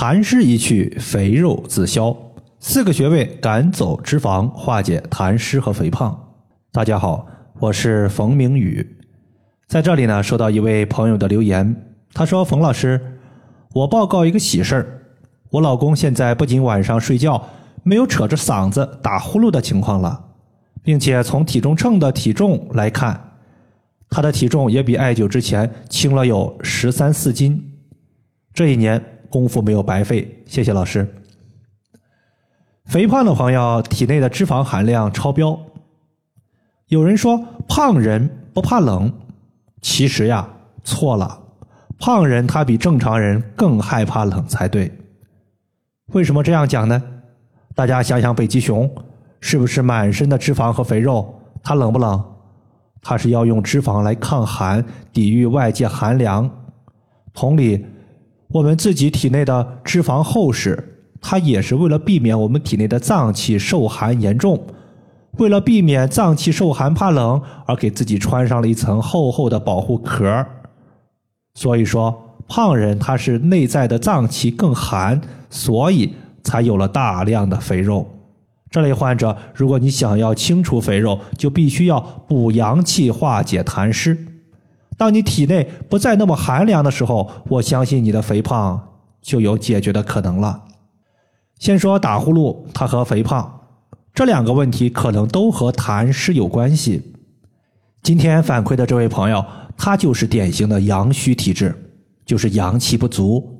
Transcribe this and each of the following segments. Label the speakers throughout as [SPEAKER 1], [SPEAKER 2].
[SPEAKER 1] 痰湿一去，肥肉自消。四个穴位赶走脂肪，化解痰湿和肥胖。大家好，我是冯明宇，在这里呢，收到一位朋友的留言，他说：“冯老师，我报告一个喜事儿，我老公现在不仅晚上睡觉没有扯着嗓子打呼噜的情况了，并且从体重秤的体重来看，他的体重也比艾灸之前轻了有十三四斤。这一年。”功夫没有白费，谢谢老师。肥胖的朋友体内的脂肪含量超标。有人说胖人不怕冷，其实呀错了，胖人他比正常人更害怕冷才对。为什么这样讲呢？大家想想，北极熊是不是满身的脂肪和肥肉？它冷不冷？它是要用脂肪来抗寒，抵御外界寒凉。同理。我们自己体内的脂肪厚实，它也是为了避免我们体内的脏器受寒严重，为了避免脏器受寒怕冷而给自己穿上了一层厚厚的保护壳。所以说，胖人他是内在的脏器更寒，所以才有了大量的肥肉。这类患者，如果你想要清除肥肉，就必须要补阳气，化解痰湿。当你体内不再那么寒凉的时候，我相信你的肥胖就有解决的可能了。先说打呼噜，它和肥胖这两个问题可能都和痰湿有关系。今天反馈的这位朋友，他就是典型的阳虚体质，就是阳气不足。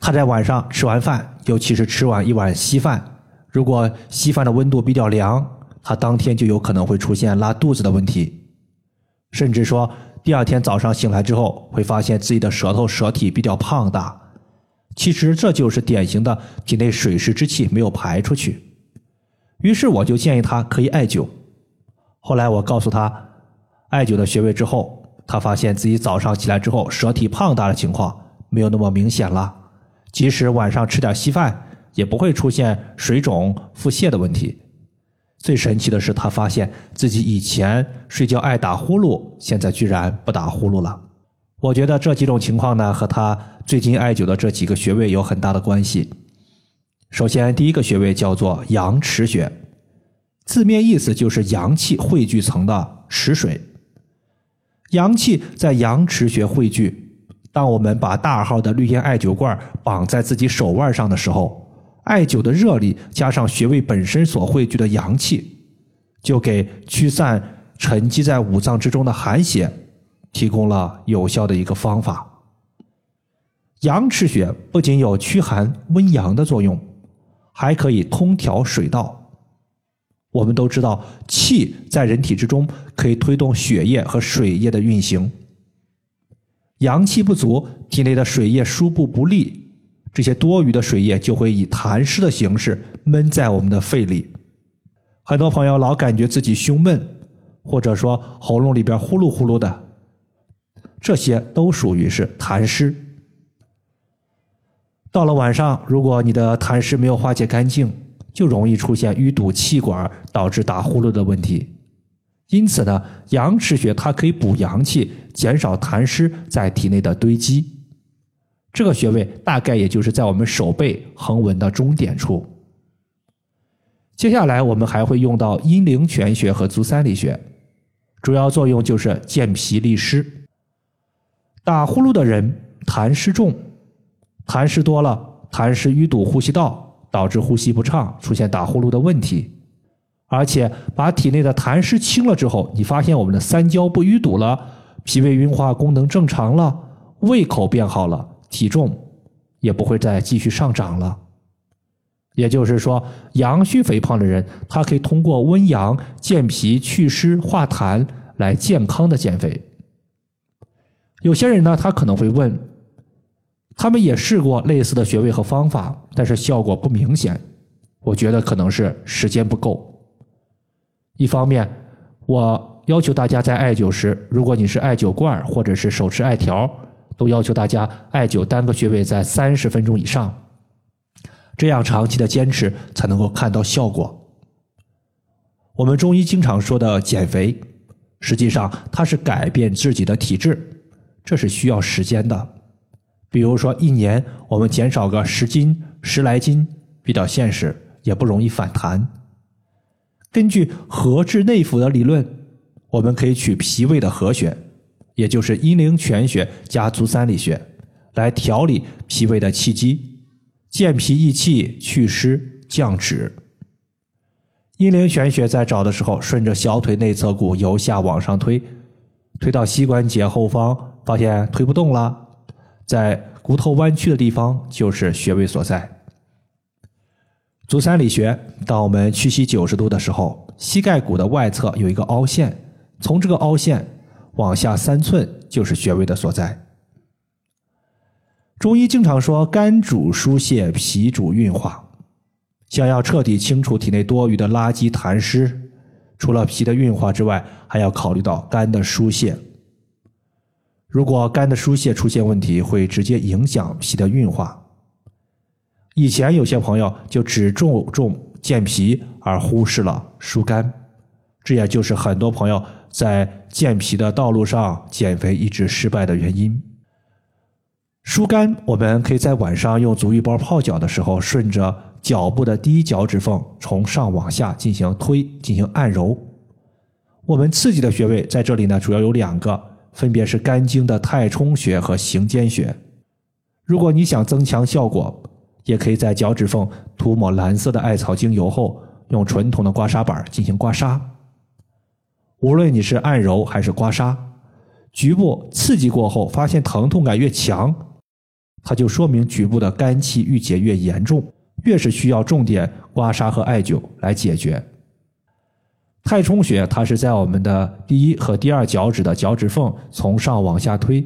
[SPEAKER 1] 他在晚上吃完饭，尤其是吃完一碗稀饭，如果稀饭的温度比较凉，他当天就有可能会出现拉肚子的问题，甚至说。第二天早上醒来之后，会发现自己的舌头舌体比较胖大，其实这就是典型的体内水湿之气没有排出去。于是我就建议他可以艾灸。后来我告诉他艾灸的穴位之后，他发现自己早上起来之后舌体胖大的情况没有那么明显了，即使晚上吃点稀饭，也不会出现水肿腹泻的问题。最神奇的是，他发现自己以前睡觉爱打呼噜，现在居然不打呼噜了。我觉得这几种情况呢，和他最近艾灸的这几个穴位有很大的关系。首先，第一个穴位叫做阳池穴，字面意思就是阳气汇聚层的池水。阳气在阳池穴汇聚，当我们把大号的绿烟艾灸罐绑在自己手腕上的时候。艾灸的热力加上穴位本身所汇聚的阳气，就给驱散沉积在五脏之中的寒邪提供了有效的一个方法。阳池穴不仅有驱寒温阳的作用，还可以通调水道。我们都知道，气在人体之中可以推动血液和水液的运行。阳气不足，体内的水液输布不利。这些多余的水液就会以痰湿的形式闷在我们的肺里，很多朋友老感觉自己胸闷，或者说喉咙里边呼噜呼噜的，这些都属于是痰湿。到了晚上，如果你的痰湿没有化解干净，就容易出现淤堵气管，导致打呼噜的问题。因此呢，阳池穴它可以补阳气，减少痰湿在体内的堆积。这个穴位大概也就是在我们手背横纹的中点处。接下来我们还会用到阴陵泉穴和足三里穴，主要作用就是健脾利湿。打呼噜的人痰湿重，痰湿多了，痰湿淤堵呼吸道，导致呼吸不畅，出现打呼噜的问题。而且把体内的痰湿清了之后，你发现我们的三焦不淤堵了，脾胃运化功能正常了，胃口变好了。体重也不会再继续上涨了。也就是说，阳虚肥胖的人，他可以通过温阳、健脾、祛湿、化痰来健康的减肥。有些人呢，他可能会问，他们也试过类似的穴位和方法，但是效果不明显。我觉得可能是时间不够。一方面，我要求大家在艾灸时，如果你是艾灸罐或者是手持艾条。都要求大家艾灸单个穴位在三十分钟以上，这样长期的坚持才能够看到效果。我们中医经常说的减肥，实际上它是改变自己的体质，这是需要时间的。比如说一年我们减少个十斤、十来斤，比较现实，也不容易反弹。根据合治内服的理论，我们可以取脾胃的和穴，也就是阴陵泉穴加足三里穴，来调理脾胃的气机，健脾益气、祛湿降脂。阴陵泉穴在找的时候，顺着小腿内侧骨由下往上推，推到膝关节后方，发现推不动了。在骨头弯曲的地方就是穴位所在。足三里穴，当我们屈膝九十度的时候，膝盖骨的外侧有一个凹陷，从这个凹陷往下三寸就是穴位的所在。中医经常说，肝主疏泄，脾主运化。想要彻底清除体内多余的垃圾痰湿，除了脾的运化之外，还要考虑到肝的疏泄。如果肝的疏泄出现问题，会直接影响脾的运化。以前有些朋友就只注重健脾，而忽视了疏肝，这也就是很多朋友在健脾的道路上减肥一直失败的原因。疏肝，我们可以在晚上用足浴包泡脚的时候，顺着脚部的第一脚趾缝从上往下进行推，进行按揉。我们刺激的穴位在这里呢，主要有两个。分别是肝经的太冲穴和行间穴。如果你想增强效果，也可以在脚趾缝涂抹蓝色的艾草精油后，用纯铜的刮痧板进行刮痧。无论你是按揉还是刮痧，局部刺激过后发现疼痛感越强，它就说明局部的肝气郁结越严重，越是需要重点刮痧和艾灸来解决。太冲穴，它是在我们的第一和第二脚趾的脚趾缝从上往下推，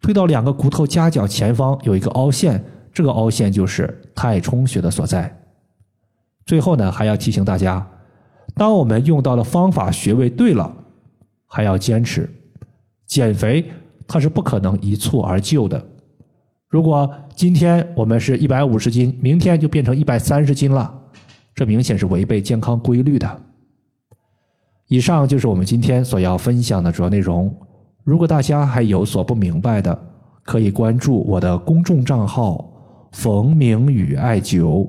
[SPEAKER 1] 推到两个骨头夹角前方有一个凹陷，这个凹陷就是太冲穴的所在。最后呢，还要提醒大家，当我们用到的方法穴位对了，还要坚持。减肥它是不可能一蹴而就的。如果今天我们是一百五十斤，明天就变成一百三十斤了，这明显是违背健康规律的。以上就是我们今天所要分享的主要内容。如果大家还有所不明白的，可以关注我的公众账号“冯明宇艾灸”，